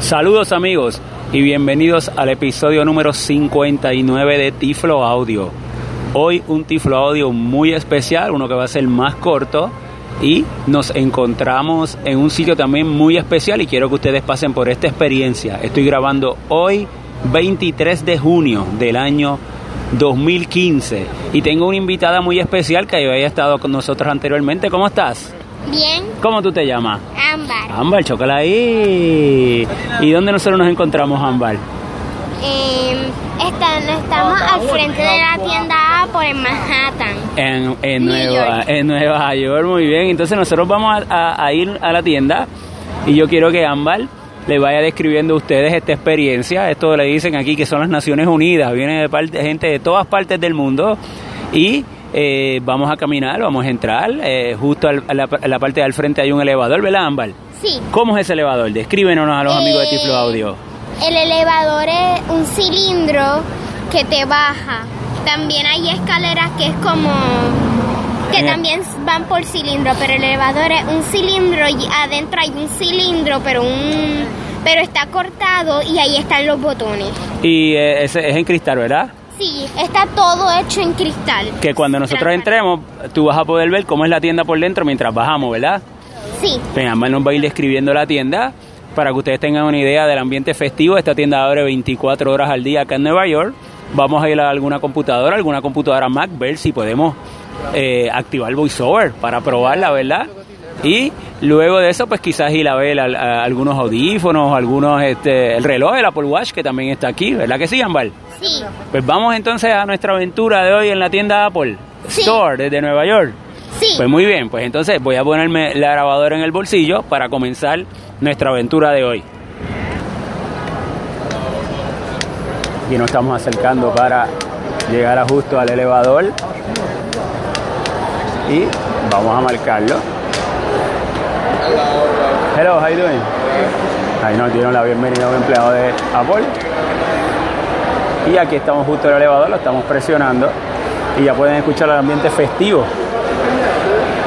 Saludos amigos y bienvenidos al episodio número 59 de Tiflo Audio. Hoy un Tiflo Audio muy especial, uno que va a ser más corto y nos encontramos en un sitio también muy especial y quiero que ustedes pasen por esta experiencia. Estoy grabando hoy 23 de junio del año 2015 y tengo una invitada muy especial que había estado con nosotros anteriormente. ¿Cómo estás? Bien, ¿Cómo tú te llamas? Ámbar. Ámbar, chócala ahí. ¿Y dónde nosotros nos encontramos, Ámbar? Eh, está- estamos al frente de la tienda Apple en Manhattan. En, Nueva, York. en Nueva York, muy bien. Entonces nosotros vamos a, a- a ir a la tienda y yo quiero que Ámbar le vaya describiendo a ustedes esta experiencia. Esto le dicen aquí que son las Naciones Unidas, viene de parte, gente de todas partes del mundo y eh, vamos a caminar, vamos a entrar. eh, justo al- a, la, a la parte del frente hay un elevador, ¿verdad, Ámbar? Sí. ¿Cómo es ese elevador? Descríbenos a los amigos de Eh, Tiflo Audio. El elevador es un cilindro que te baja. También hay escaleras que es como que también van por cilindro, pero el elevador es un cilindro y adentro hay un cilindro, pero un pero está cortado y ahí están los botones. Y eh, ese es en cristal, ¿verdad? Sí, está todo hecho en cristal. que cuando nosotros entremos, tú vas a poder ver cómo es la tienda por dentro mientras bajamos, ¿verdad? Sí. Ámbar nos va a ir describiendo la tienda para que ustedes tengan una idea del ambiente festivo. Esta tienda abre 24 horas al día acá en Nueva York. Vamos a ir a alguna computadora, alguna computadora Mac, ver si podemos eh, activar VoiceOver para probarla, ¿verdad? Y luego de eso, pues quizás ir a ver al- a algunos audífonos, algunos, este, el reloj, el Apple Watch, que también está aquí, ¿verdad que sí, Ámbar? Sí. Pues vamos entonces a nuestra aventura de hoy en la tienda Apple Sí. Store desde Nueva York. Sí. Pues muy bien, pues entonces voy a ponerme la grabadora en el bolsillo para comenzar nuestra aventura de hoy. Y nos estamos acercando para llegar a justo al elevador. Y vamos a marcarlo. Hello, how you doing? Ahí nos dieron la bienvenida a un empleado de Apple. Y aquí estamos justo en el elevador, lo estamos presionando. Y ya pueden escuchar el ambiente festivo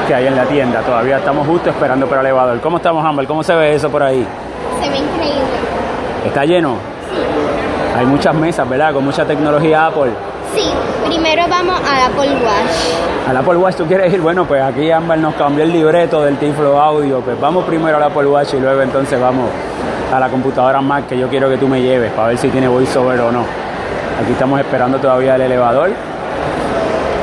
que hay en la tienda. Todavía estamos justo esperando por el elevador. ¿Cómo estamos, Ámbar? ¿Cómo se ve eso por ahí? Se ve increíble. ¿Está lleno? Hay muchas mesas, ¿verdad? Con mucha tecnología Apple. Sí, primero vamos al Apple Watch. Al Apple Watch, ¿tú quieres ir? Bueno, pues aquí Ámbar nos cambió el libreto del Tiflo Audio. Pues vamos primero al Apple Watch y luego entonces vamos a la computadora Mac que yo quiero que tú me lleves para ver si tiene voiceover o no. Aquí estamos esperando todavía el elevador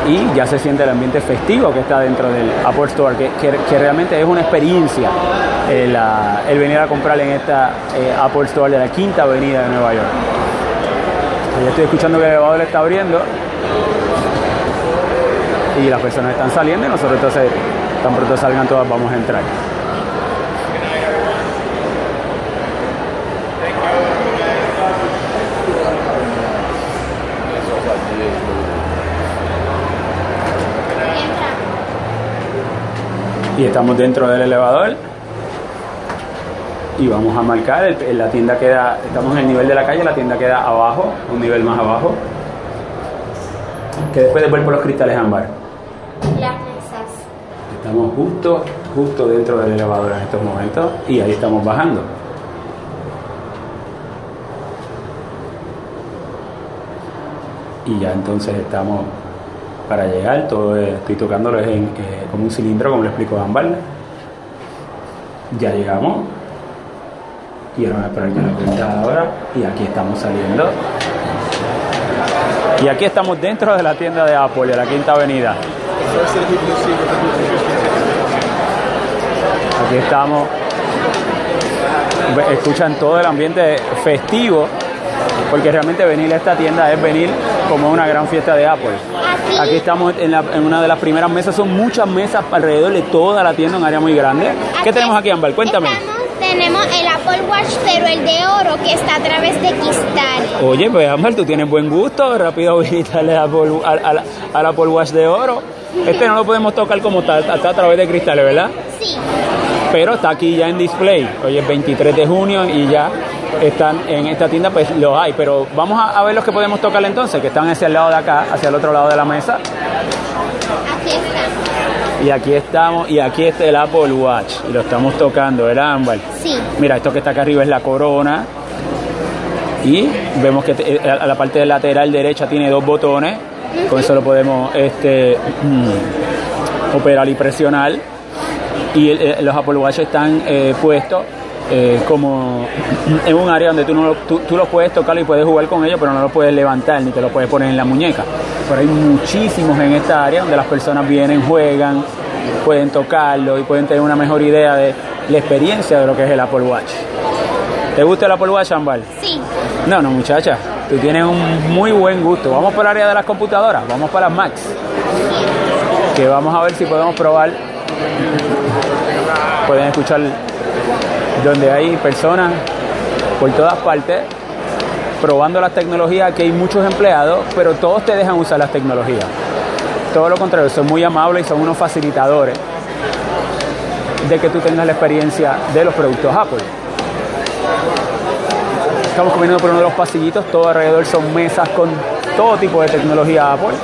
y ya se siente el ambiente festivo que está dentro del Apple Store, que, realmente es una experiencia el, ah, el venir a comprar en esta eh, Apple Store de la Quinta Avenida de Nueva York. Estoy escuchando que el elevador está abriendo y las personas están saliendo y nosotros entonces tan pronto salgan todas vamos a entrar. Entra. Y estamos dentro del elevador y vamos a marcar, el- la tienda queda, estamos en el nivel de la calle, la tienda queda abajo, un nivel más abajo. Que después de ver por los cristales ámbar. Las mesas. Estamos justo, justo dentro del elevador en estos momentos y ahí estamos bajando. Y ya entonces estamos para llegar, todo es- estoy tocándolo es en, eh, como un cilindro, como le explicó Ámbar. Ya llegamos. Y ahora. Y aquí estamos saliendo. Y aquí estamos dentro de la tienda de Apple, de la Quinta Avenida. Aquí estamos. Escuchan todo el ambiente festivo, porque realmente venir a esta tienda es venir como una gran fiesta de Apple. Aquí, Aquí estamos en, la- en una de las primeras mesas, son muchas mesas alrededor de toda la tienda, un área muy grande. ¿Qué tenemos aquí, Ámbar? Cuéntame. Tenemos el Apple Watch, pero el de oro que está a través de cristal. Oye, pues Ámbar, tú tienes buen gusto, rápido visitarle al Apple, al, al- Apple Watch de oro. Este no lo podemos tocar como tal, está a través de cristales, ¿verdad? Sí. pero está aquí ya en display. Hoy es 23 de junio y ya están en esta tienda, pues los hay. Pero vamos a, a ver los que podemos tocar entonces, que están hacia el lado de acá, hacia el otro lado de la mesa. Aquí está. Y aquí estamos, y aquí está el Apple Watch. Y lo estamos tocando, ¿verdad, Ámbar? Sí. Mira, esto que está acá arriba es la corona. Y vemos que te- eh, a la parte lateral derecha tiene dos botones. Con eso lo podemos este, mm, operar y presionar. Y el- eh, los Apple Watch están eh, puestos eh, como en un área donde tú, no, lo- tú, tú los puedes tocar y puedes jugar con ellos, pero no los puedes levantar ni te los puedes poner en la muñeca. Pero hay muchísimos en esta área donde las personas vienen, juegan, pueden tocarlo y pueden tener una mejor idea de la experiencia de lo que es el Apple Watch. ¿Te gusta el Apple Watch, Ambal? Sí. No, no, muchacha. Tú tienes un muy buen gusto. Vamos por el área de las computadoras, vamos para las Macs. Que vamos a ver si podemos probar. Pueden escuchar donde hay personas por todas partes probando las tecnologías, que hay muchos empleados, pero todos te dejan usar las tecnologías. Todo lo contrario, son muy amables y son unos facilitadores de que tú tengas la experiencia de los productos Apple. Estamos comiendo por uno de los pasillitos, todo alrededor son mesas con todo tipo de tecnología Apple.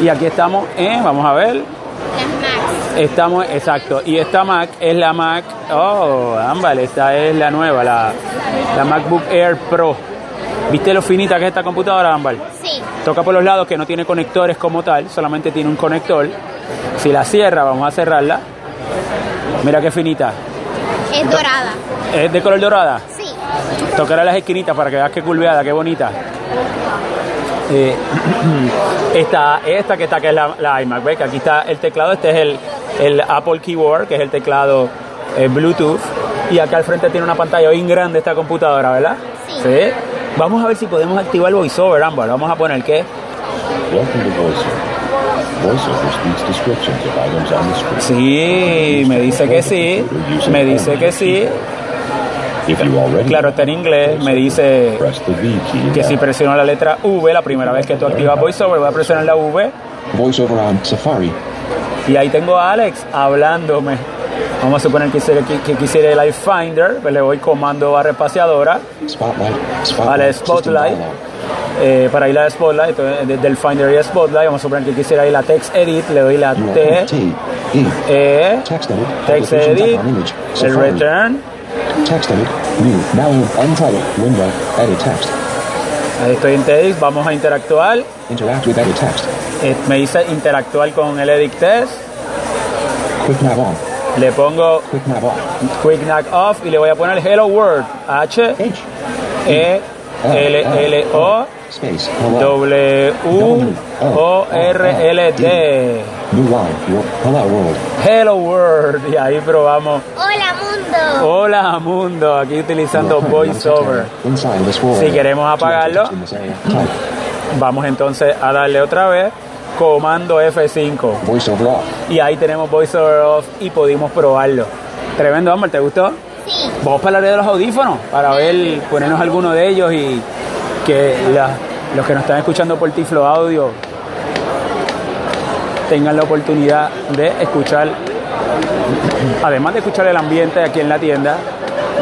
Y aquí estamos en, vamos a ver. Estamos, exacto, y esta Mac es la Mac, oh, ámbal, esta es la nueva, la, la MacBook Air Pro. ¿Viste lo finita que es esta computadora, ámbal? Sí. Toca por los lados que no tiene conectores como tal, solamente tiene un conector. Si la cierra, vamos a cerrarla. Mira qué finita. Es dorada. ¿Es de color dorada? Sí. Tocará las esquinitas para que veas qué curveada, qué bonita. Eh, esta, esta que está, que es la, la iMac, ¿ves? Que aquí está el teclado, este es el, el Apple Keyboard, que es el teclado eh, Bluetooth. Y acá al frente tiene una pantalla bien grande esta computadora, ¿verdad? Sí. Vamos a ver si podemos activar VoiceOver, Ámbar. Vamos a poner qué. Welcome to VoiceOver. VoiceOver speaks descriptions of items on the screen. Sí, me dice que sí. Me dice que sí. If you already Claro, está en inglés. Me dice que si presiono la letra V, la primera vez que tú activas VoiceOver, voy a presionar la V VoiceOver on Safari. Y ahí tengo a Alex hablándome. Vamos a suponer que quisiera, que, que quisiera el Live Finder, pues le doy comando barra espaciadora Spotlight. Spotlight. System Spotlight. eh, para ir a Spotlight, entonces, desde el Finder y Spotlight, vamos a suponer que quisiera ir a Text Edit, le doy la T, E, E, Text edit. El. Return, Text edit. New. Now untitled window. Edit text. Ahí estoy en Text, vamos a interactuar, Interact with edit text. Eh, me dice interactuar con el Edit Test, Quick nav on. le pongo Quick nav off. Quick Knock Off y le voy a poner Hello World, H, H. E, L, L, O, Space. W, O, R, L, D. New line. Your hello world. Hello World. Y ahí probamos. Hola, mundo. Hola mundo. Aquí utilizando VoiceOver. Si queremos apagarlo. Vamos entonces a darle otra vez. Comando F5. VoiceOver off. Y ahí tenemos VoiceOver Off y pudimos probarlo. Tremendo, Amber. ¿Te gustó? Sí. Vamos para el área de los audífonos para ver, ponernos alguno de ellos y que la- los que nos están escuchando por Tiflo Audio tengan la oportunidad de escuchar, además de escuchar el ambiente aquí en la tienda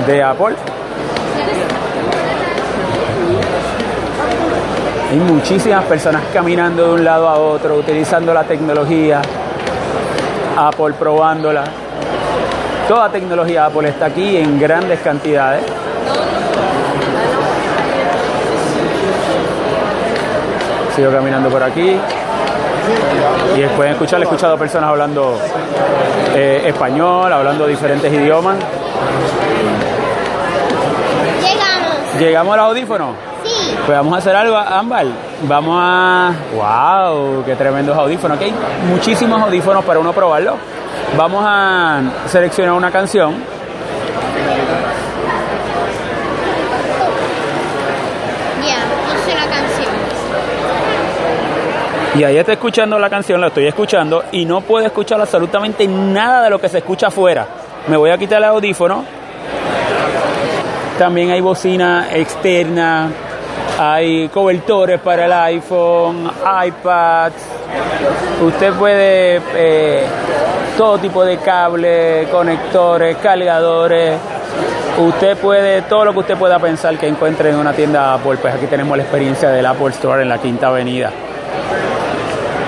de Apple. Hay muchísimas personas caminando de un lado a otro, utilizando la tecnología, Apple probándola. Toda tecnología Apple está aquí en grandes cantidades. Sigo caminando por aquí. Y pueden escuchar, he escuchado personas hablando eh, español, hablando diferentes idiomas. Llegamos. Llegamos al audífono. Sí. Pues vamos a hacer algo, Ámbar. Vamos a. ¡Wow! ¡Qué tremendos audífonos! Aquí hay muchísimos audífonos para uno probarlo. Vamos a seleccionar una canción. Ya, puse la canción. Y ahí está escuchando la canción, la estoy escuchando y no puedo escuchar absolutamente nada de lo que se escucha afuera. Me voy a quitar el audífono. También hay bocina externa, hay cobertores para el iPhone, iPads. Usted puede eh, todo tipo de cables, conectores, cargadores. Usted puede, todo lo que usted pueda pensar que encuentre en una tienda Apple, pues aquí tenemos la experiencia del Apple Store en la Quinta Avenida.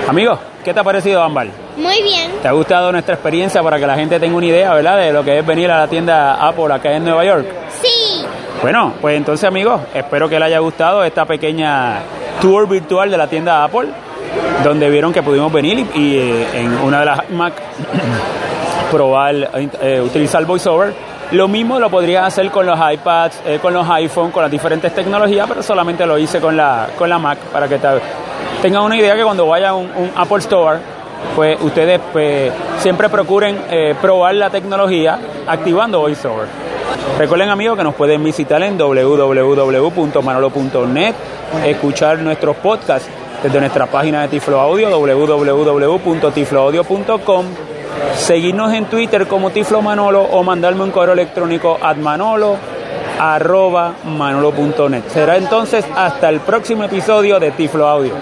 Amigo, ¿qué te ha parecido Ámbar? Muy bien. ¿Te ha gustado nuestra experiencia para que la gente tenga una idea, ¿verdad? De lo que es venir a la tienda Apple acá en Nueva York. Sí. Bueno, pues entonces amigos, espero que les haya gustado esta pequeña tour virtual de la tienda Apple, donde vieron que pudimos venir y, y, eh, en una de las Mac probar, eh, utilizar VoiceOver. Lo mismo lo podrías hacer con los iPads, eh, con los iPhone, con las diferentes tecnologías, pero solamente lo hice con la, con la Mac para que te, tengan una idea que cuando vayan a un, Apple Store, pues ustedes pues, siempre procuren eh, probar la tecnología activando VoiceOver. Recuerden amigos que nos pueden visitar en www.manolo.net, escuchar nuestros podcasts desde nuestra página de Tiflo Audio, www.tifloaudio.com, seguirnos en Twitter como Tiflo Manolo o mandarme un correo electrónico a manolo manolo.net. Será entonces hasta el próximo episodio de Tiflo Audio.